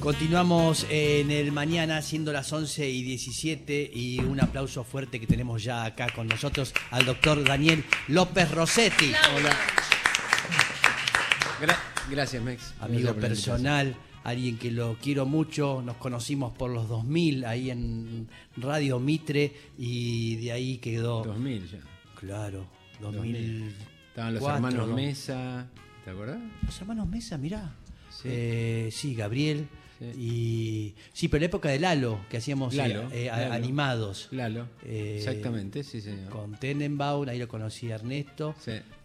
Continuamos en el mañana siendo las 11 y 17 y un aplauso fuerte que tenemos ya acá con nosotros al doctor Daniel López Rossetti. Hola. gracias, Mex. Amigo personal, alguien que lo quiero mucho, nos conocimos por los 2000 ahí en Radio Mitre y de ahí quedó... 2000 ya. Claro, 2000. Estaban los hermanos Mesa, ¿te acuerdas? Los hermanos Mesa, mirá. Sí, eh, sí Gabriel. Y sí, pero la época de Lalo, que hacíamos eh, eh, animados. Lalo. Exactamente, sí, señor. Con Tenenbaum, ahí lo conocí a Ernesto.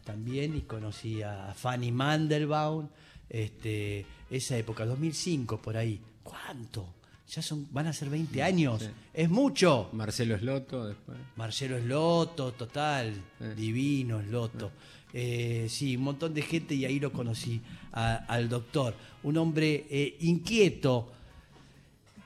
También, y conocí a Fanny Mandelbaum. Este, esa época, 2005, por ahí. ¿Cuánto? Ya son, van a ser 20 años. Es mucho. Marcelo Esloto después. Marcelo Esloto, total. Divino Esloto. Eh, sí, un montón de gente y ahí lo conocí al doctor. Un hombre eh, inquieto,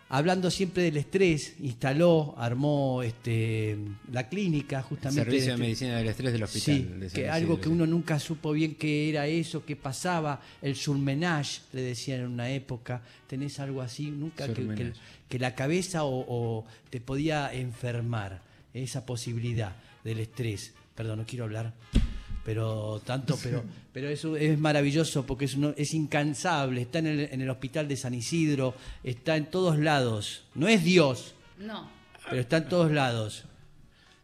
hablando siempre del estrés, instaló, armó este, la clínica justamente. Servicio de este Medicina del Estrés del hospital. Sí, que algo que uno nunca supo bien qué era eso, qué pasaba, el surmenage, le decían en una época, tenés algo así, nunca que, que, la cabeza o te podía enfermar, esa posibilidad del estrés. Perdón, no quiero hablar pero tanto, pero, pero eso es maravilloso porque es, es incansable, está en el, en el hospital de San Isidro, está en todos lados, no es Dios, no. pero está en todos lados.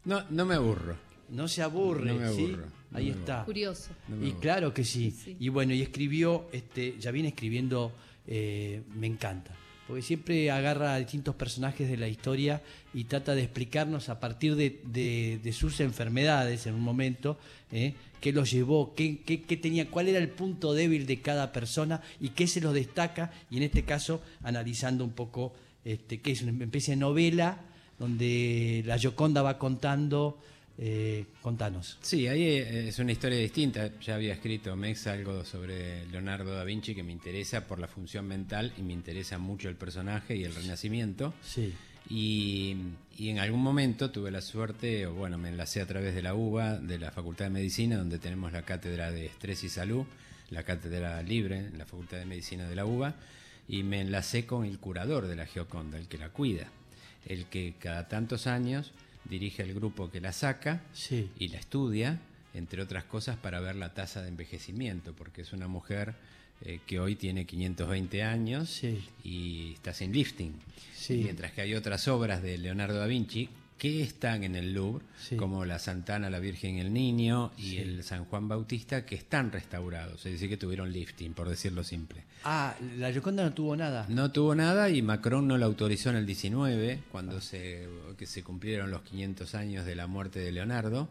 No, no me aburro. No se aburre, ¿sí? Ahí está. Curioso. y claro que sí. Y bueno, y escribió, este, ya viene escribiendo, eh, me encanta porque siempre agarra a distintos personajes de la historia y trata de explicarnos a partir de, sus enfermedades en un momento, ¿eh? qué los llevó, qué, tenía, cuál era el punto débil de cada persona y qué se los destaca, y en este caso analizando un poco este, qué es una especie de novela donde la Gioconda va contando eh, contanos. Sí, ahí eh, es una historia distinta. Ya había escrito Mex algo sobre Leonardo da Vinci que me interesa por la función mental y me interesa mucho el personaje y el renacimiento. Sí. Y, en algún momento tuve la suerte, o bueno, me enlacé a través de la UBA, de la Facultad de Medicina, donde tenemos la cátedra de Estrés y Salud, la cátedra libre en la Facultad de Medicina de la UBA, y me enlacé con el curador de la Gioconda, el que la cuida, el que cada tantos años dirige el grupo que la saca y la estudia, entre otras cosas, para ver la tasa de envejecimiento, porque es una mujer eh, que hoy tiene 520 años y está sin lifting. Mientras que hay otras obras de Leonardo da Vinci que están en el Louvre, como la Santana, la Virgen y el Niño y el San Juan Bautista, que están restaurados, es decir, que tuvieron lifting, por decirlo simple. Ah, la Gioconda no tuvo nada. No tuvo nada y Macron no la autorizó en el 19, cuando se, que se cumplieron los 500 años de la muerte de Leonardo.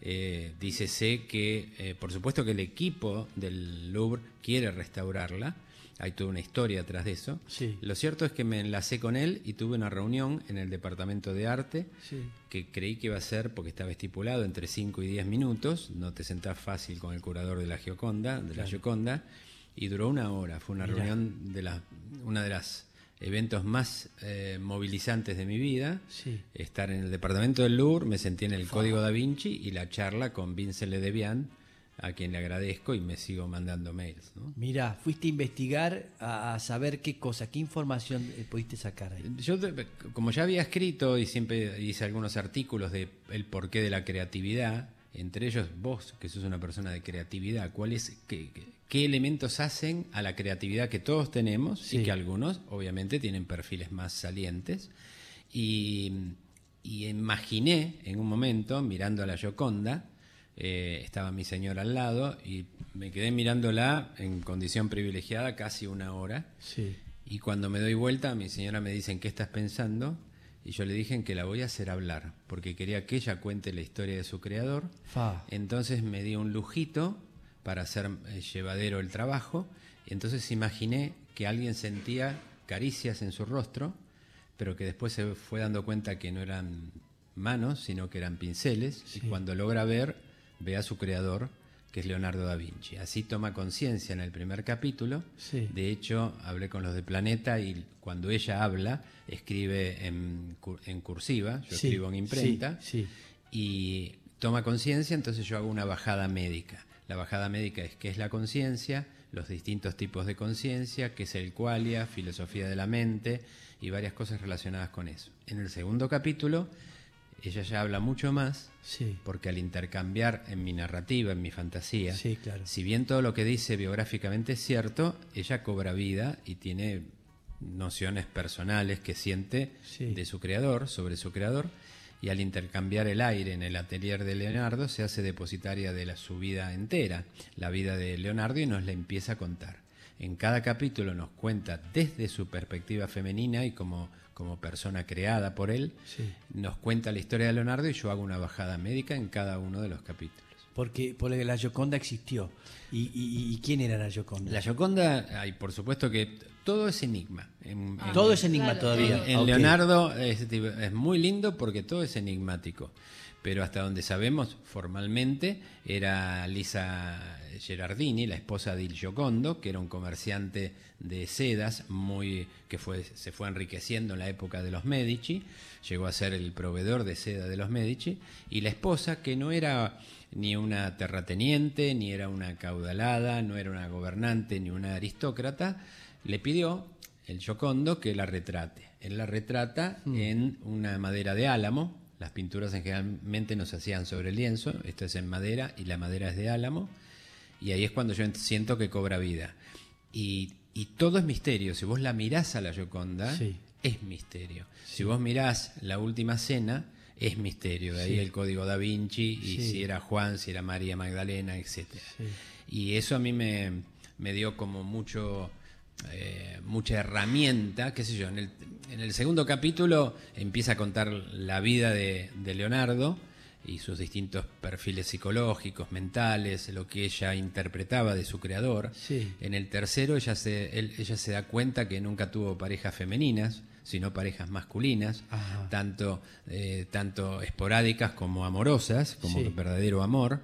Eh, dícese que, eh, por supuesto que el equipo del Louvre quiere restaurarla, hay toda una historia atrás de eso. Lo cierto es que me enlacé con él y tuve una reunión en el departamento de arte que creí que iba a ser, porque estaba estipulado, entre 5 y 10 minutos. No te sentás fácil con el curador de la Gioconda, de la Gioconda, y duró una hora. Fue una reunión de la, una de las eventos más eh, movilizantes de mi vida. Estar en el departamento del Louvre, me sentí en el Código da Vinci y la charla con Vincent Ledebian a quien le agradezco y me sigo mandando mails. Mira, fuiste a investigar a, saber qué cosa, qué información eh, pudiste sacar ahí. Yo, como ya había escrito y siempre hice algunos artículos de el porqué de la creatividad, entre ellos vos, que sos una persona de creatividad, ¿cuáles, qué, qué, elementos hacen a la creatividad que todos tenemos y que algunos, obviamente, tienen perfiles más salientes? Y, y imaginé en un momento, mirando a la Gioconda, eh, estaba mi señora al lado y me quedé mirándola en condición privilegiada casi una hora. Y cuando me doy vuelta, mi señora me dice, ¿en qué estás pensando? Y yo le dije que la voy a hacer hablar, porque quería que ella cuente la historia de su creador. Entonces me dio un lujito para hacer eh, llevadero el trabajo. Y entonces imaginé que alguien sentía caricias en su rostro, pero que después se fue dando cuenta que no eran manos, sino que eran pinceles. Y cuando logra ver, ve a su creador, que es Leonardo da Vinci. Así toma conciencia en el primer capítulo. De hecho, hablé con los de Planeta y cuando ella habla, escribe en, cursiva, yo escribo en imprenta, y toma conciencia, entonces yo hago una bajada médica. La bajada médica es qué es la conciencia, los distintos tipos de conciencia, qué es el qualia, filosofía de la mente y varias cosas relacionadas con eso. En el segundo capítulo, ella ya habla mucho más, porque al intercambiar en mi narrativa, en mi fantasía, si bien todo lo que dice biográficamente es cierto, ella cobra vida y tiene nociones personales que siente de su creador, sobre su creador, y al intercambiar el aire en el atelier de Leonardo se hace depositaria de la, su vida entera, la vida de Leonardo, y nos la empieza a contar. En cada capítulo nos cuenta desde su perspectiva femenina y como, como persona creada por él, nos cuenta la historia de Leonardo y yo hago una bajada médica en cada uno de los capítulos. Porque, porque la Gioconda existió. ¿Y, y, quién era la Gioconda? La Gioconda, hay por supuesto que todo es enigma. todo es enigma todavía. En, Leonardo es, muy lindo porque todo es enigmático. Pero hasta donde sabemos, formalmente, era Lisa Gerardini, la esposa de Il Giocondo, que era un comerciante de sedas muy que fue, se fue enriqueciendo en la época de los Medici, llegó a ser el proveedor de seda de los Medici, y la esposa, que no era ni una terrateniente, ni era una caudalada, no era una gobernante, ni una aristócrata, le pidió el Giocondo que la retrate. Él la retrata mm. en una madera de álamo. Las pinturas en generalmente no se hacían sobre el lienzo, esto es en madera y la madera es de álamo. Y ahí es cuando yo siento que cobra vida. Y, todo es misterio. Si vos la mirás a la Gioconda, es misterio. Si vos mirás la última cena, es misterio. De ahí el código da Vinci y si era Juan, si era María Magdalena, etc. Y eso a mí me, me dio como mucho eh, mucha herramienta, qué sé yo. En el, en el, segundo capítulo empieza a contar la vida de, Leonardo y sus distintos perfiles psicológicos, mentales, lo que ella interpretaba de su creador. En el tercero ella se, ella se da cuenta que nunca tuvo parejas femeninas, sino parejas masculinas, tanto, eh, tanto esporádicas como amorosas, como verdadero amor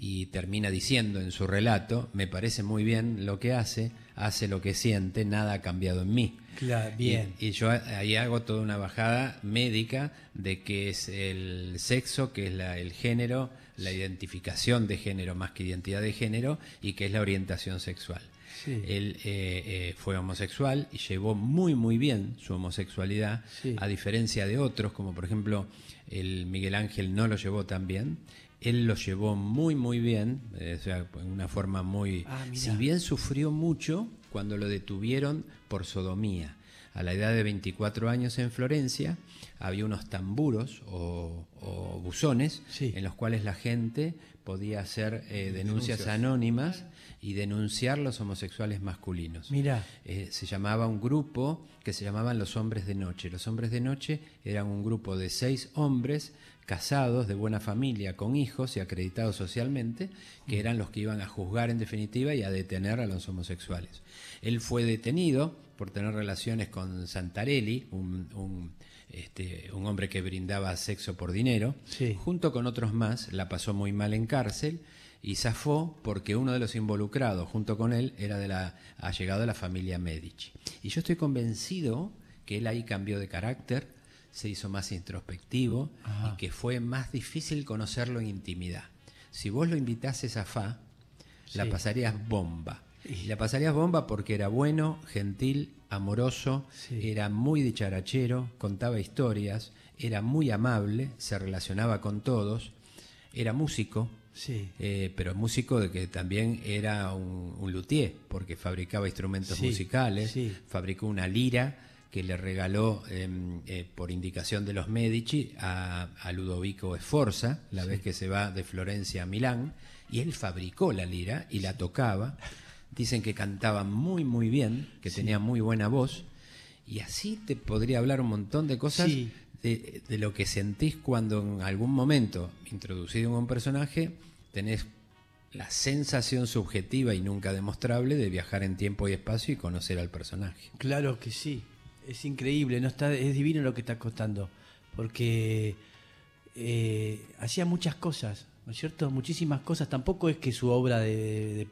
y termina diciendo en su relato, me parece muy bien lo que hace, hace lo que siente, nada ha cambiado en mí. Claro, bien. Y, yo ahí hago toda una bajada médica de que es el sexo, que es la, el género, la identificación de género más que identidad de género y que es la orientación sexual. Él eh, eh, fue homosexual y llevó muy muy bien su homosexualidad, a diferencia de otros, como por ejemplo el Miguel Ángel no lo llevó tan bien él lo llevó muy, muy bien, eh, o sea, en una forma muy... Ah, si bien sufrió mucho cuando lo detuvieron por sodomía. A la edad de 24 años en Florencia había unos tamburos o, buzones en los cuales la gente podía hacer eh, denuncias, anónimas y denunciar los homosexuales masculinos. Mira, eh, se llamaba un grupo que se llamaban los hombres de noche. Los hombres de noche eran un grupo de seis hombres casados, de buena familia, con hijos y acreditados socialmente, que mm. eran los que iban a juzgar en definitiva y a detener a los homosexuales. Él fue detenido por tener relaciones con Santarelli, un, este, hombre que brindaba sexo por dinero, junto con otros más, la pasó muy mal en cárcel y zafó porque uno de los involucrados junto con él era de la, llegado de la familia Medici. Y yo estoy convencido que él ahí cambió de carácter, se hizo más introspectivo y que fue más difícil conocerlo en intimidad. Si vos lo invitases a Fa, la pasarías bomba. Y la pasarías bomba porque era bueno, gentil, amoroso, era muy dicharachero, contaba historias, era muy amable, se relacionaba con todos, era músico, eh, pero músico de que también era un, luthier, porque fabricaba instrumentos musicales, fabricó una lira que le regaló em, eh, por indicación de los Medici a, Ludovico Sforza, la vez que se va de Florencia a Milán, y él fabricó la lira y la tocaba. Dicen que cantaba muy, muy bien, que tenía muy buena voz, y así te podría hablar un montón de cosas de, de, lo que sentís cuando en algún momento, introducido en un personaje, tenés la sensación subjetiva y nunca demostrable de viajar en tiempo y espacio y conocer al personaje. Claro que sí, es increíble, no está, es divino lo que está costando, porque eh, hacía muchas cosas, ¿no es cierto? Muchísimas cosas. Tampoco es que su obra de,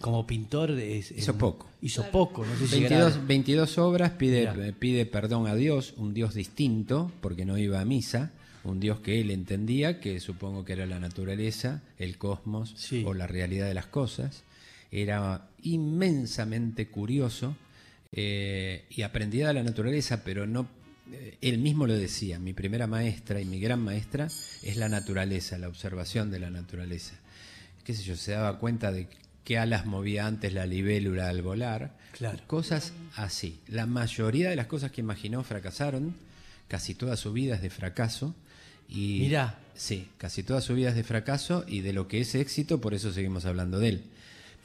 como pintor es, hizo poco. Hizo poco, no sé 22, 22 obras, pide, pide perdón a Dios, un Dios distinto, porque no iba a misa, un Dios que él entendía, que supongo que era la naturaleza, el cosmos o la realidad de las cosas era inmensamente curioso eh, y aprendía de la naturaleza, pero no eh, él mismo lo decía, mi primera maestra y mi gran maestra es la naturaleza, la observación de la naturaleza. Qué sé yo, se daba cuenta de qué alas movía antes la libélula al volar, Claro. cosas así. La mayoría de las cosas que imaginó fracasaron, casi toda su vida es de fracaso. Y, Mirá. Sí, casi toda su vida es de fracaso y de lo que es éxito, por eso seguimos hablando de él.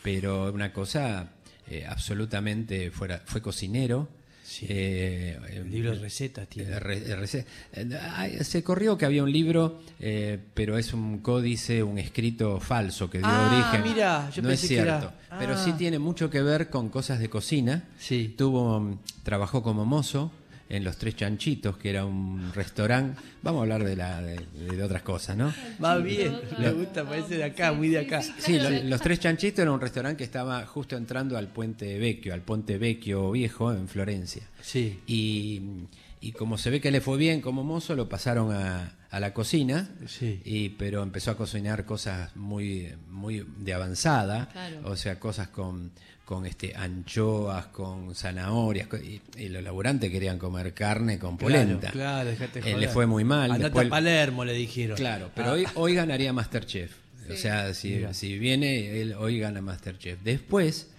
Pero una cosa eh, absolutamente fuera, fue cocinero. Sí. eh, El libro de recetas tiene. eh, re- eh, eh, se corrió que había un libro, eh, pero es un códice, un escrito falso que dio Ah, origen. mira, yo no es pensé que era- cierto, pero Ah. sí tiene mucho que ver con cosas de cocina. Sí. Tuvo, trabajó como mozo en Los Tres Chanchitos, que era un restaurante. Vamos a hablar de, la, de, de otras cosas, ¿no? Más bien, me gusta, parece de acá, muy de acá. Sí, lo- Los Tres Chanchitos era un restaurante que estaba justo entrando al Puente Vecchio, al Ponte Vecchio Viejo en Florencia. Sí. Y, y como se ve que le fue bien como mozo, lo pasaron a, a la cocina, Sí. y, pero empezó a cocinar cosas muy, muy de avanzada, Claro. o sea, cosas con, con este anchoas, con zanahorias, y, y los laburantes querían comer carne con polenta. Claro, Eh, le fue muy mal. Andate después- a Palermo, le dijeron. Claro, pero Ah, hoy, hoy ganaría Masterchef. O Sí. sea, si, si viene, él hoy gana Masterchef. Después,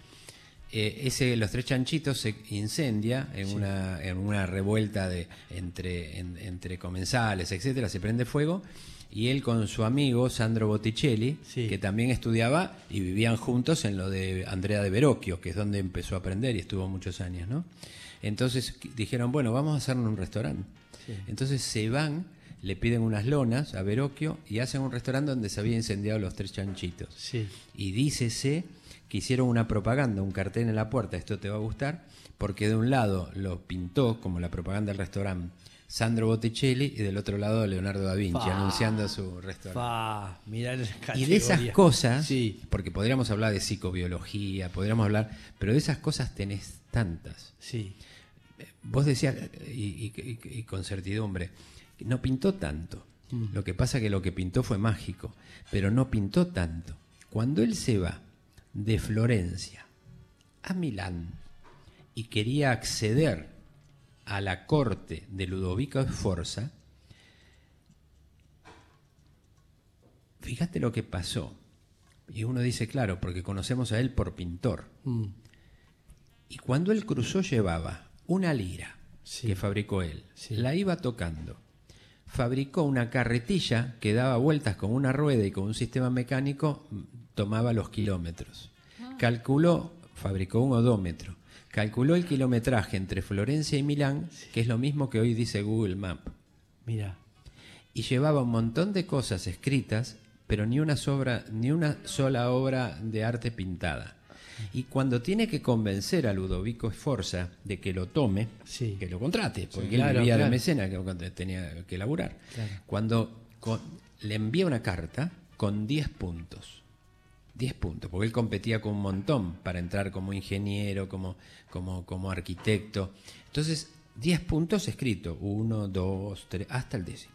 eh, ese Los Tres Chanchitos se incendia en, una, en una revuelta de, entre, en- entre comensales, etcétera, se prende fuego. Y él con su amigo Sandro Botticelli, Sí. que también estudiaba y vivían juntos en lo de Andrea de Verocchio, que es donde empezó a aprender y estuvo muchos años, ¿no? Entonces dijeron, bueno, vamos a hacer un restaurante. Entonces se van, le piden unas lonas a Verocchio y hacen un restaurante donde se había incendiado los tres chanchitos. Sí. Y dícese que hicieron una propaganda, un cartel en la puerta, esto te va a gustar, porque de un lado lo pintó como la propaganda del restaurante Sandro Botticelli y del otro lado Leonardo da Vinci Fa. anunciando su restaurante. Fa, mirá Y de esas cosas, Sí, porque podríamos hablar de psicobiología, podríamos hablar, pero de esas cosas tenés tantas. sí. Vos decías, y, y- y- y con certidumbre, no pintó tanto. Lo que pasa que lo que pintó fue mágico, pero no pintó tanto. Cuando él se va de Florencia a Milán y quería acceder a la corte de Ludovico Sforza, fíjate lo que pasó. Y uno dice, claro, porque conocemos a él por pintor. Mm, Y cuando él cruzó llevaba una lira Sí. que fabricó él. Sí. La iba tocando. Fabricó una carretilla que daba vueltas con una rueda y con un sistema mecánico tomaba los kilómetros. Calculó, fabricó un odómetro. Calculó el kilometraje entre Florencia y Milán, que es lo mismo que hoy dice Google Map. Mira. Y llevaba un montón de cosas escritas, pero ni una, sobra, ni una sola obra de arte pintada. Y cuando tiene que convencer a Ludovico Sforza de que lo tome, Sí. que lo contrate, porque claro, él vivía de claro. mecena, que tenía que laburar, Claro. cuando con- le envía una carta con 10 puntos. 10 puntos, porque él competía con un montón para entrar como ingeniero, como, como, como arquitecto. Entonces, 10 puntos escritos, 1, 2, 3, hasta el décimo.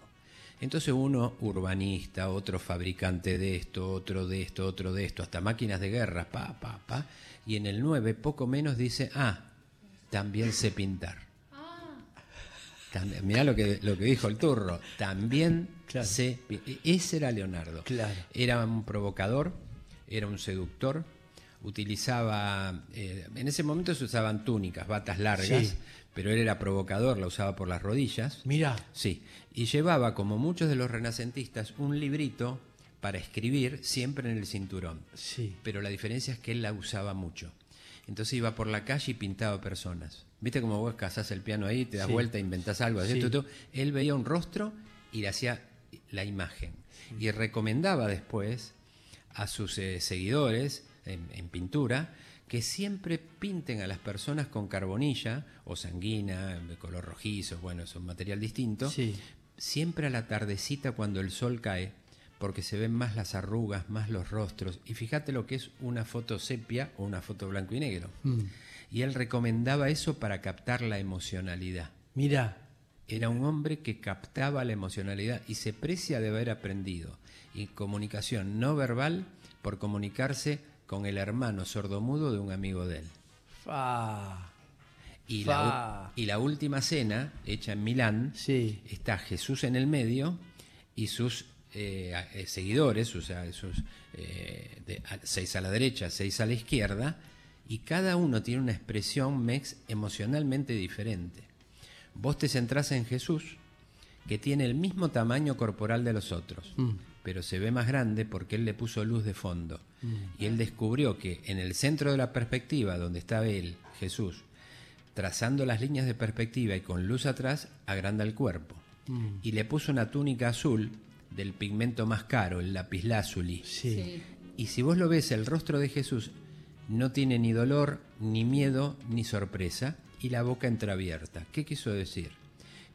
Entonces uno urbanista, otro fabricante de esto, otro de esto, otro de esto, hasta máquinas de guerra, pa, pa, pa. Y en el 9, poco menos, dice, ah, también sé pintar. También- mirá lo que, lo que dijo el turro, también Claro. sé pi- Ese era Leonardo. Claro. Era un provocador, era un seductor, utilizaba, eh, en ese momento se usaban túnicas, batas largas, Sí. pero él era provocador, la usaba por las rodillas. Mira. Sí, y llevaba, como muchos de los renacentistas, un librito para escribir siempre en el cinturón. Sí. Pero la diferencia es que él la usaba mucho. Entonces iba por la calle y pintaba personas. ¿Viste cómo vos cazás el piano ahí, te das Sí. vuelta, inventás algo? así, Sí. tú, tú? Él veía un rostro y le hacía la imagen. Y recomendaba después a sus eh, seguidores en, en pintura que siempre pinten a las personas con carbonilla o sanguina, de color rojizo, bueno, es un material distinto, Sí. siempre a la tardecita cuando el sol cae, porque se ven más las arrugas, más los rostros. Y fíjate lo que es una foto sepia o una foto blanco y negro. Mm. Y él recomendaba eso para captar la emocionalidad. Mira. Era un hombre que captaba la emocionalidad y se precia de haber aprendido y comunicación no verbal por comunicarse con el hermano sordomudo de un amigo de él. Y, la, y la última cena, hecha en Milán, sí. está Jesús en el medio y sus eh, eh, seguidores, sus, sus eh, seis a la derecha, seis a la izquierda, y cada uno tiene una expresión mex emocionalmente diferente. Vos te centrás en Jesús, que tiene el mismo tamaño corporal de los otros, mm. pero se ve más grande porque él le puso luz de fondo. Mm. Y él descubrió que en el centro de la perspectiva, donde estaba él, Jesús, trazando las líneas de perspectiva y con luz atrás, agranda el cuerpo. Mm. Y le puso una túnica azul del pigmento más caro, el lapislázuli. Sí. Y si vos lo ves, el rostro de Jesús no tiene ni dolor, ni miedo, ni sorpresa, y la boca entreabierta. ¿Qué quiso decir?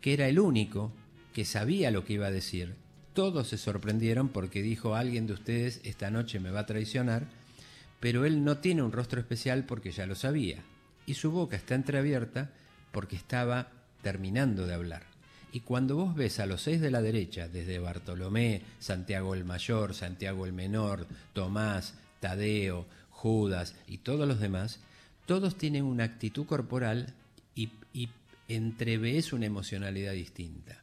Que era el único que sabía lo que iba a decir. Todos se sorprendieron porque dijo alguien de ustedes esta noche me va a traicionar, pero él no tiene un rostro especial porque ya lo sabía. Y su boca está entreabierta porque estaba terminando de hablar. Y cuando vos ves a los seis de la derecha, desde Bartolomé, Santiago el Mayor, Santiago el Menor, Tomás, Tadeo, Judas y todos los demás, todos tienen una actitud corporal y, y entreves una emocionalidad distinta.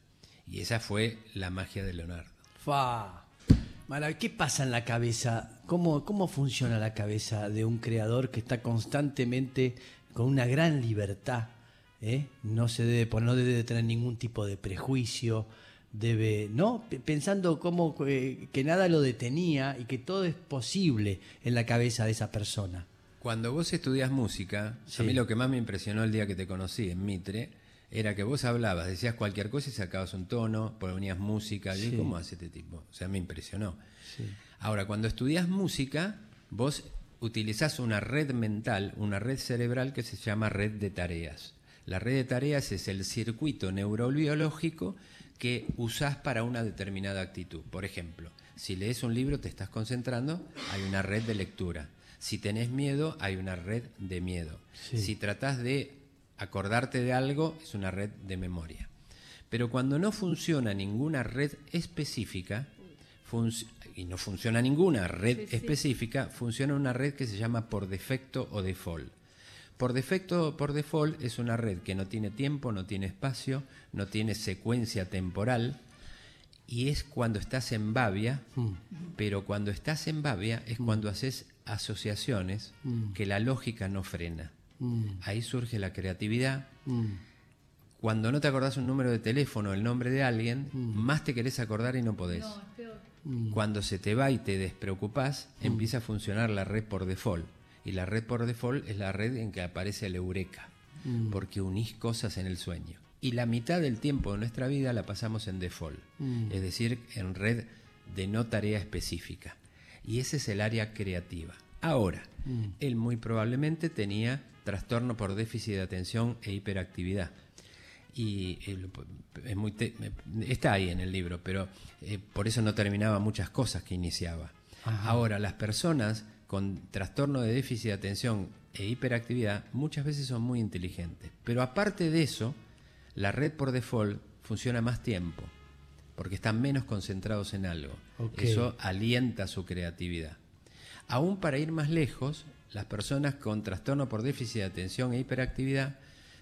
Y esa fue la magia de Leonardo. Fa. ¿Qué pasa en la cabeza? ¿Cómo, ¿Cómo funciona la cabeza de un creador que está constantemente con una gran libertad? ¿eh? No se debe, no debe tener ningún tipo de prejuicio, debe, ¿no? Pensando cómo eh, que nada lo detenía y que todo es posible en la cabeza de esa persona. Cuando vos estudias música, a mí lo que más me impresionó el día que te conocí en Mitre era que vos hablabas, decías cualquier cosa y sacabas un tono, ponías música, y ¿cómo hace este tipo? O sea, me impresionó. Ahora, cuando estudias música, vos utilizás una red mental, una red cerebral que se llama red de tareas. La red de tareas es el circuito neurobiológico que usás para una determinada actitud. Por ejemplo, si lees un libro te estás concentrando, hay una red de lectura. Si tenés miedo, hay una red de miedo. Si tratás de acordarte de algo, es una red de memoria. Pero cuando no funciona ninguna red específica, y no funciona ninguna red específica, funciona una red que se llama por defecto o default. Por defecto, por default, es una red que no tiene tiempo, no tiene espacio, no tiene secuencia temporal, y es cuando estás en Babia, mm. pero cuando estás en Babia es mm. cuando haces asociaciones mm. que la lógica no frena. Ahí surge la creatividad. Cuando no te acordás un número de teléfono, el nombre de alguien, más te querés acordar y no podés. Cuando se te va y te despreocupás, empieza a funcionar la red por default. Y la red por default es la red en que aparece el eureka, mm. porque unís cosas en el sueño. Y la mitad del tiempo de nuestra vida la pasamos en default, mm. es decir, en red de no tarea específica. Y ese es el área creativa. Ahora, mm. él muy probablemente tenía trastorno por déficit de atención e hiperactividad. Y eh, es muy está ahí en el libro, pero eh, por eso no terminaba muchas cosas que iniciaba. Ahora, las personas con trastorno de déficit de atención e hiperactividad muchas veces son muy inteligentes. Pero aparte de eso, la red por default funciona más tiempo, porque están menos concentrados en algo. Eso alienta su creatividad. Aún para ir más lejos, las personas con trastorno por déficit de atención e hiperactividad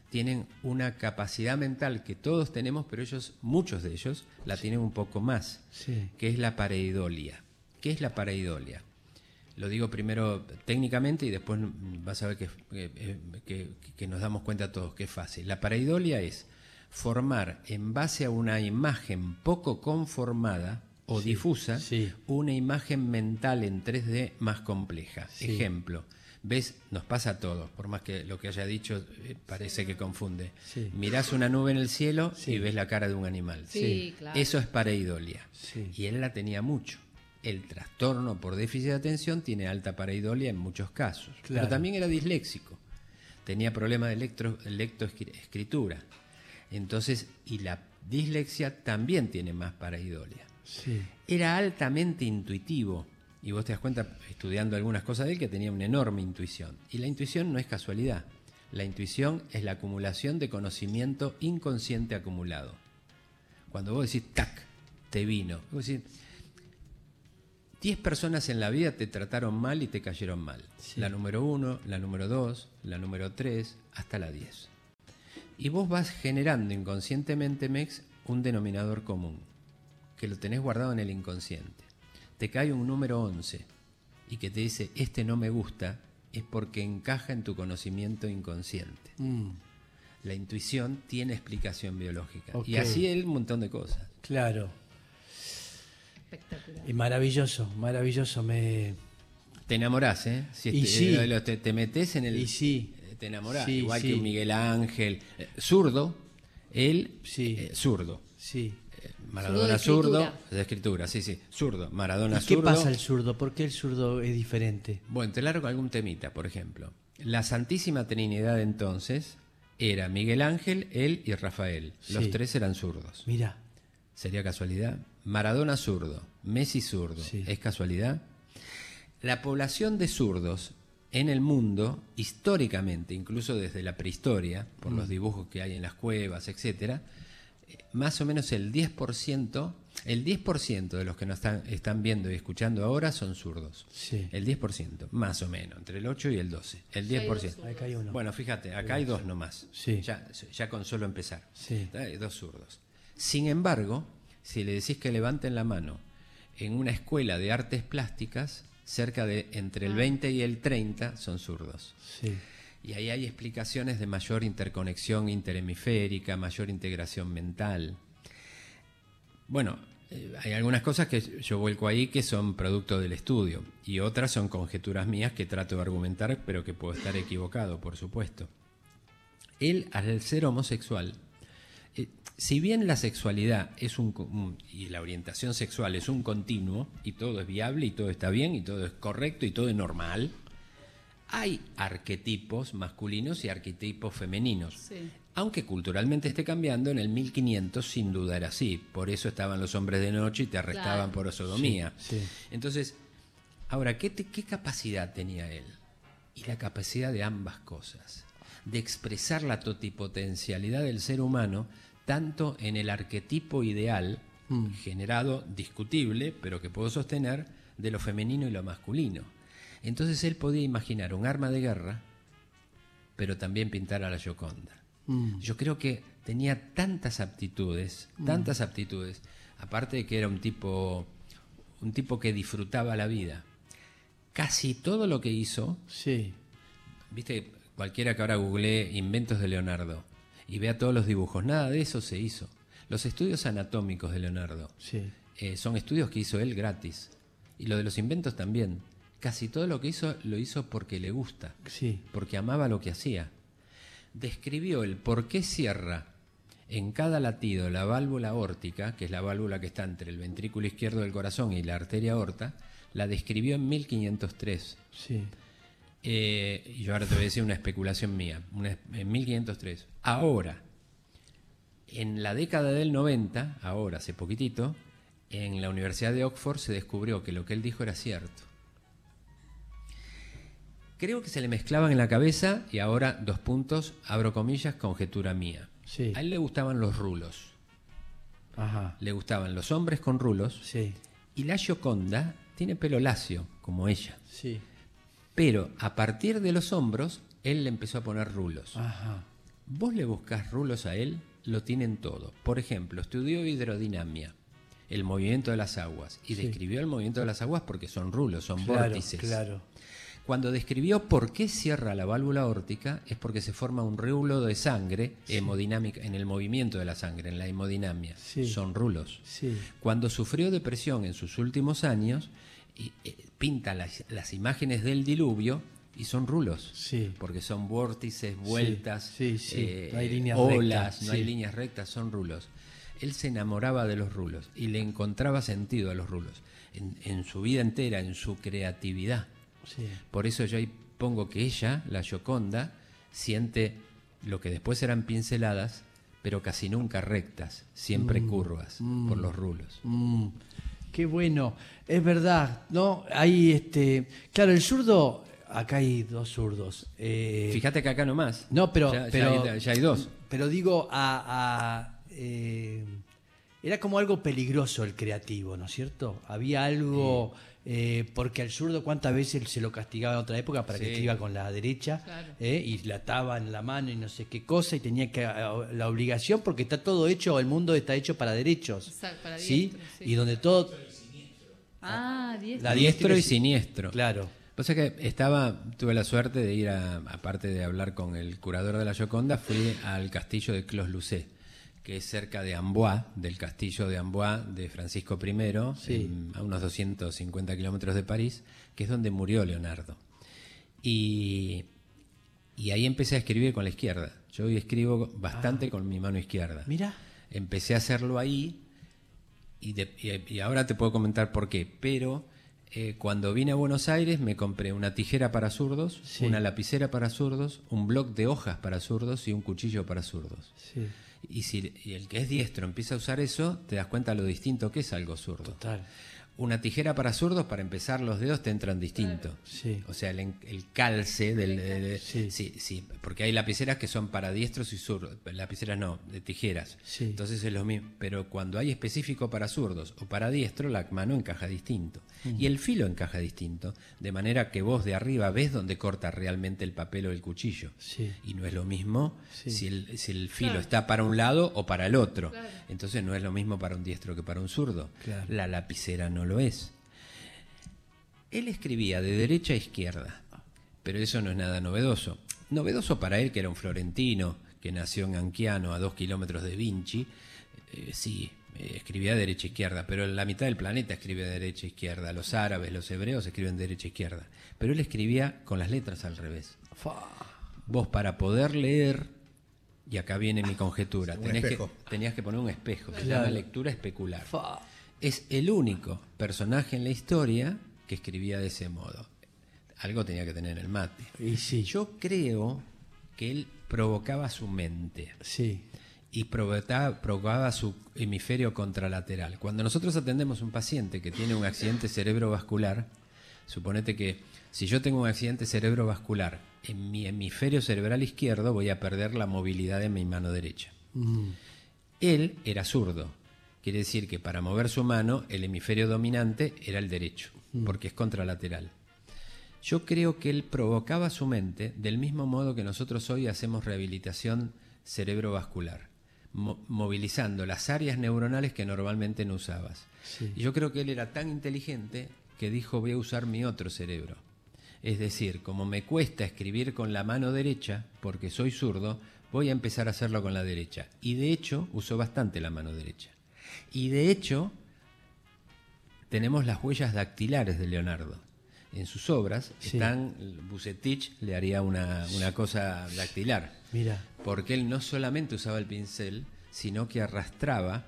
tienen una capacidad mental que todos tenemos, pero ellos, muchos de ellos, la tienen un poco más, que es la pareidolia. ¿Qué es la pareidolia? Lo digo primero técnicamente y después vas a ver que, nos damos cuenta todos que es fácil. La pareidolia es formar en base a una imagen poco conformada o difusa una imagen mental en 3D más compleja. Ejemplo, ves, nos pasa a todos, por más que lo que haya dicho eh, parece que confunde. Mirás una nube en el cielo y ves la cara de un animal. Eso es pareidolia. Y él la tenía mucho el trastorno por déficit de atención tiene alta pareidolia en muchos casos. Pero también era disléxico. Tenía problemas de electro, lectoescritura. Entonces, y la dislexia también tiene más pareidolia. Era altamente intuitivo. Y vos te das cuenta, estudiando algunas cosas de él, que tenía una enorme intuición. Y la intuición no es casualidad. La intuición es la acumulación de conocimiento inconsciente acumulado. Cuando vos decís, tac, te vino. Vos decís, 10 personas en la vida te trataron mal y te cayeron mal. La número 1, la número 2, la número 3, hasta la 10. Y vos vas generando inconscientemente, Mex, un denominador común, que lo tenés guardado en el inconsciente. Te cae un número 11 y que te dice, este no me gusta, es porque encaja en tu conocimiento inconsciente. Mm. La intuición tiene explicación biológica. Y así es un montón de cosas. Claro. Y maravilloso, maravilloso. Me... Te enamorás, ¿eh? Si y te, te, metes en el. Y sí. Eh, te enamorás. Igual que Miguel Ángel. Eh, zurdo, él. Sí. Eh, zurdo. Sí. Maradona zurdo, de escritura, sí, sí, zurdo, Maradona ¿Y ¿Qué pasa el zurdo? ¿Por qué el zurdo es diferente? Bueno, te largo algún temita, por ejemplo. La Santísima Trinidad entonces era Miguel Ángel, él y Rafael. Los tres eran zurdos. Mira. ¿Sería casualidad? Maradona zurdo, Messi zurdo, ¿es casualidad? La población de zurdos en el mundo, históricamente, incluso desde la prehistoria, por los mm. dibujos que hay en las cuevas, etcétera, eh, más o menos el 10%, el 10% de los que nos están, están viendo y escuchando ahora son zurdos. El 10%, más o menos, entre el 8 y el 12. El 10%. Bueno, fíjate, acá hay dos nomás. Ya, ya con solo empezar. Hay dos zurdos. Sin embargo, si le decís que levanten la mano en una escuela de artes plásticas, cerca de entre el 20 ah. y el 30 son zurdos. Y ahí hay explicaciones de mayor interconexión interhemisférica, mayor integración mental. Bueno, eh, hay algunas cosas que yo vuelco ahí que son producto del estudio y otras son conjeturas mías que trato de argumentar, pero que puedo estar equivocado, por supuesto. Él, al ser homosexual, si bien la sexualidad es un, y la orientación sexual es un continuo y todo es viable y todo está bien y todo es correcto y todo es normal, hay arquetipos masculinos y arquetipos femeninos. Aunque culturalmente esté cambiando, en el 1500 sin duda era así. Por eso estaban los hombres de noche y te arrestaban por sodomía. Entonces, ahora, ¿qué, ¿qué capacidad tenía él? Y la capacidad de ambas cosas, de expresar la totipotencialidad del ser humano tanto en el arquetipo ideal, mm. generado, discutible, pero que puedo sostener, de lo femenino y lo masculino. Entonces él podía imaginar un arma de guerra, pero también pintar a la Gioconda. Mm. Yo creo que tenía tantas aptitudes, mm. tantas aptitudes, aparte de que era un tipo, un tipo que disfrutaba la vida. Casi todo lo que hizo, sí. viste, cualquiera que ahora googlee inventos de Leonardo, y vea todos los dibujos. Nada de eso se hizo. Los estudios anatómicos de Leonardo eh, son estudios que hizo él gratis. Y lo de los inventos también. Casi todo lo que hizo lo hizo porque le gusta, sí. porque amaba lo que hacía. Describió el por qué cierra en cada latido la válvula aórtica, que es la válvula que está entre el ventrículo izquierdo del corazón y la arteria aorta, la describió en 1503. Sí. Eh, y yo ahora te voy a decir una especulación mía, en 1503. Ahora, en la década del 90, ahora, hace poquitito, en la Universidad de Oxford se descubrió que lo que él dijo era cierto. Creo que se le mezclaban en la cabeza, y ahora dos puntos, abro comillas, conjetura mía. Sí. A él le gustaban los rulos. Ajá. Le gustaban los hombres con rulos. Sí. Y la Gioconda tiene pelo lacio, como ella. Sí. Pero a partir de los hombros, él le empezó a poner rulos. Ajá. Vos le buscas rulos a él, lo tienen todo. Por ejemplo, estudió hidrodinamia, el movimiento de las aguas, y describió el movimiento de las aguas porque son rulos, son vórtices. Claro. Cuando describió por qué cierra la válvula órtica, es porque se forma un rulo de sangre hemodinámica, en el movimiento de la sangre, en la hemodinamia. Son rulos. Cuando sufrió depresión en sus últimos años, y, eh, pinta las, las, imágenes del diluvio y son rulos, sí. porque son vórtices, vueltas, eh, no hay líneas olas, rectas, no hay líneas rectas, son rulos. Él se enamoraba de los rulos y le encontraba sentido a los rulos, en, en su vida entera, en su creatividad. Por eso yo ahí pongo que ella, la Gioconda, siente lo que después eran pinceladas, pero casi nunca rectas, siempre mm, curvas por mm, los rulos. Mm. Qué bueno, es verdad, ¿no? Hay este. Claro, el zurdo. Acá hay dos zurdos. Eh, Fíjate que acá nomás. No, pero. Ya, pero, hay, dos. Pero digo, a. eh, era como algo peligroso el creativo, ¿no es cierto? Había algo. Eh, porque al zurdo cuántas veces se lo castigaba en otra época para que escriba con la derecha eh, y la ataba en la mano y no sé qué cosa y tenía que la obligación porque está todo hecho, el mundo está hecho para derechos, para ¿sí? Y donde todo... Ah, diestro. La diestro y siniestro. Claro. O sea que estaba, tuve la suerte de ir, a, aparte de hablar con el curador de la Gioconda, fui al castillo de Clos Lucé que es cerca de Amboise, del castillo de Amboise de Francisco I, a unos 250 kilómetros de París, que es donde murió Leonardo. Y, ahí empecé a escribir con la izquierda. Yo hoy escribo bastante ah. con mi mano izquierda. Mira. Empecé a hacerlo ahí y, y, ahora te puedo comentar por qué. Pero eh, cuando vine a Buenos Aires me compré una tijera para zurdos, una lapicera para zurdos, un bloc de hojas para zurdos y un cuchillo para zurdos. Sí. Y si el que es diestro empieza a usar eso, te das cuenta lo distinto que es algo zurdo. Total. Una tijera para zurdos, para empezar, los dedos te entran distinto. Sí. O sea, el, calce del... sí. sí. porque hay lapiceras que son para diestros y zurdos. Lapiceras no, de tijeras. Sí. Entonces es lo mismo. Pero cuando hay específico para zurdos o para diestro, la mano encaja distinto. Mm. Y el filo encaja distinto. De manera que vos de arriba ves dónde corta realmente el papel o el cuchillo. Sí. Y no es lo mismo si el, si el filo está para un lado o para el otro. Entonces no es lo mismo para un diestro que para un zurdo. La lapicera no lo lo es. Él escribía de derecha a izquierda, pero eso no es nada novedoso. Novedoso para él, que era un florentino, que nació en Anchiano, a dos kilómetros de Vinci, eh, sí, eh, escribía de derecha a izquierda, pero la mitad del planeta escribe de derecha a izquierda. Los árabes, los hebreos escriben de derecha a izquierda. Pero él escribía con las letras al revés. Vos para poder leer, y acá viene mi conjetura, que, tenías que poner un espejo, que se llama lectura especular es el único personaje en la historia que escribía de ese modo. Algo tenía que tener el mate. Y sí. Yo creo que él provocaba su mente. Sí. Y provocaba, provocaba su hemisferio contralateral. Cuando nosotros atendemos a un paciente que tiene un accidente cerebrovascular, suponete que si yo tengo un accidente cerebrovascular en mi hemisferio cerebral izquierdo, voy a perder la movilidad de mi mano derecha. Mm. Él era zurdo Quiere decir que para mover su mano, el hemisferio dominante era el derecho, mm. porque es contralateral. Yo creo que él provocaba su mente del mismo modo que nosotros hoy hacemos rehabilitación cerebrovascular, movilizando las áreas neuronales que normalmente no usabas. Y yo creo que él era tan inteligente que dijo voy a usar mi otro cerebro. Es decir, como me cuesta escribir con la mano derecha, porque soy zurdo, voy a empezar a hacerlo con la derecha. Y de hecho usó bastante la mano derecha. Y de hecho, tenemos las huellas dactilares de Leonardo. En sus obras están, Bucetich le haría una, cosa dactilar. Mira. Porque él no solamente usaba el pincel, sino que arrastraba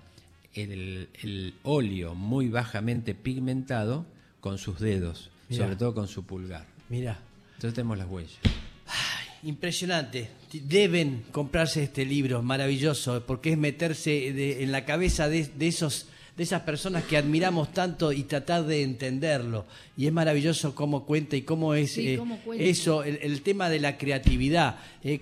el, el óleo muy bajamente pigmentado con sus dedos, sobre todo con su pulgar. Mira. Entonces tenemos las huellas. Impresionante. Deben comprarse este libro, maravilloso, porque es meterse en la cabeza de, esos de esas personas que admiramos tanto y tratar de entenderlo. Y es maravilloso cómo cuenta y cómo es eh, eso, el, tema de la creatividad, eh,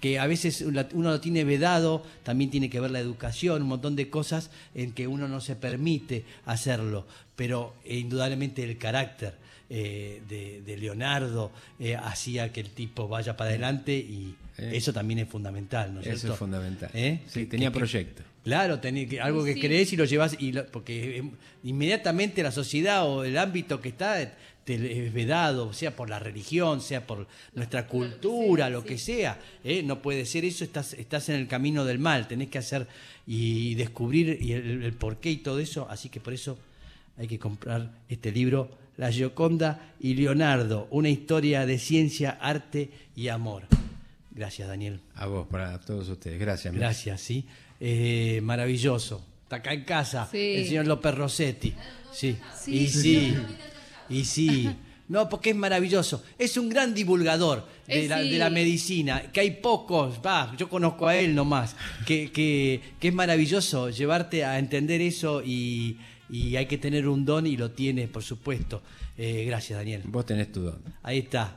que a veces uno lo tiene vedado, también tiene que ver la educación, un montón de cosas en que uno no se permite hacerlo, pero eh, indudablemente el carácter. Eh, de, Leonardo eh, hacía que el tipo vaya para adelante y eh. eso también es fundamental, ¿no Eso es fundamental. Sí, tenía proyecto. claro, tenía algo que crees y lo llevas, y porque inmediatamente la sociedad o el ámbito que está te es vedado, sea por la religión, sea por nuestra cultura, lo que sea. No puede ser eso, estás, estás en el camino del mal, tenés que hacer y descubrir el, el porqué y todo eso, así que por eso hay que comprar este libro la Gioconda y Leonardo, una historia de ciencia, arte y amor. Gracias, Daniel. A vos, para todos ustedes. Gracias. Gracias, sí. Eh, maravilloso. Está acá en casa el señor López Rossetti. Sí. Y sí. Y sí. No, porque es maravilloso. Es un gran divulgador de, la, medicina, que hay pocos, va, yo conozco a él nomás, que, que, que es maravilloso llevarte a entender eso y, y hay que tener un don y lo tiene, por supuesto. Eh, gracias, Daniel. Vos tenés tu don. Ahí está.